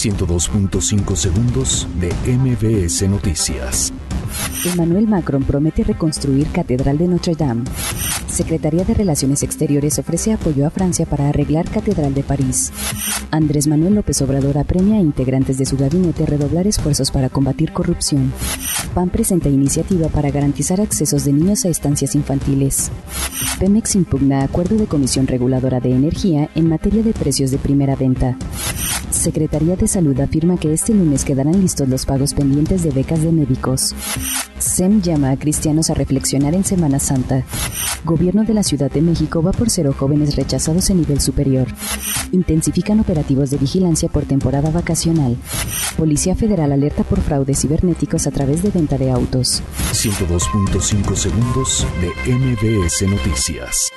102.5 segundos de MBS Noticias. Emmanuel Macron promete reconstruir Catedral de Notre Dame. Secretaría de Relaciones Exteriores ofrece apoyo a Francia para arreglar Catedral de París. Andrés Manuel López Obrador apremia a integrantes de su gabinete redoblar esfuerzos para combatir corrupción. PAN presenta iniciativa para garantizar accesos de niños a estancias infantiles. Pemex impugna acuerdo de Comisión Reguladora de Energía en materia de precios de primera venta. Secretaría de Salud afirma que este lunes quedarán listos los pagos pendientes de becas de médicos. SEM llama a cristianos a reflexionar en Semana Santa. Gobierno de la Ciudad de México va por cero jóvenes rechazados en nivel superior. Intensifican operativos de vigilancia por temporada vacacional. Policía Federal alerta por fraudes cibernéticos a través de venta de autos. 102.5 segundos de MBS Noticias.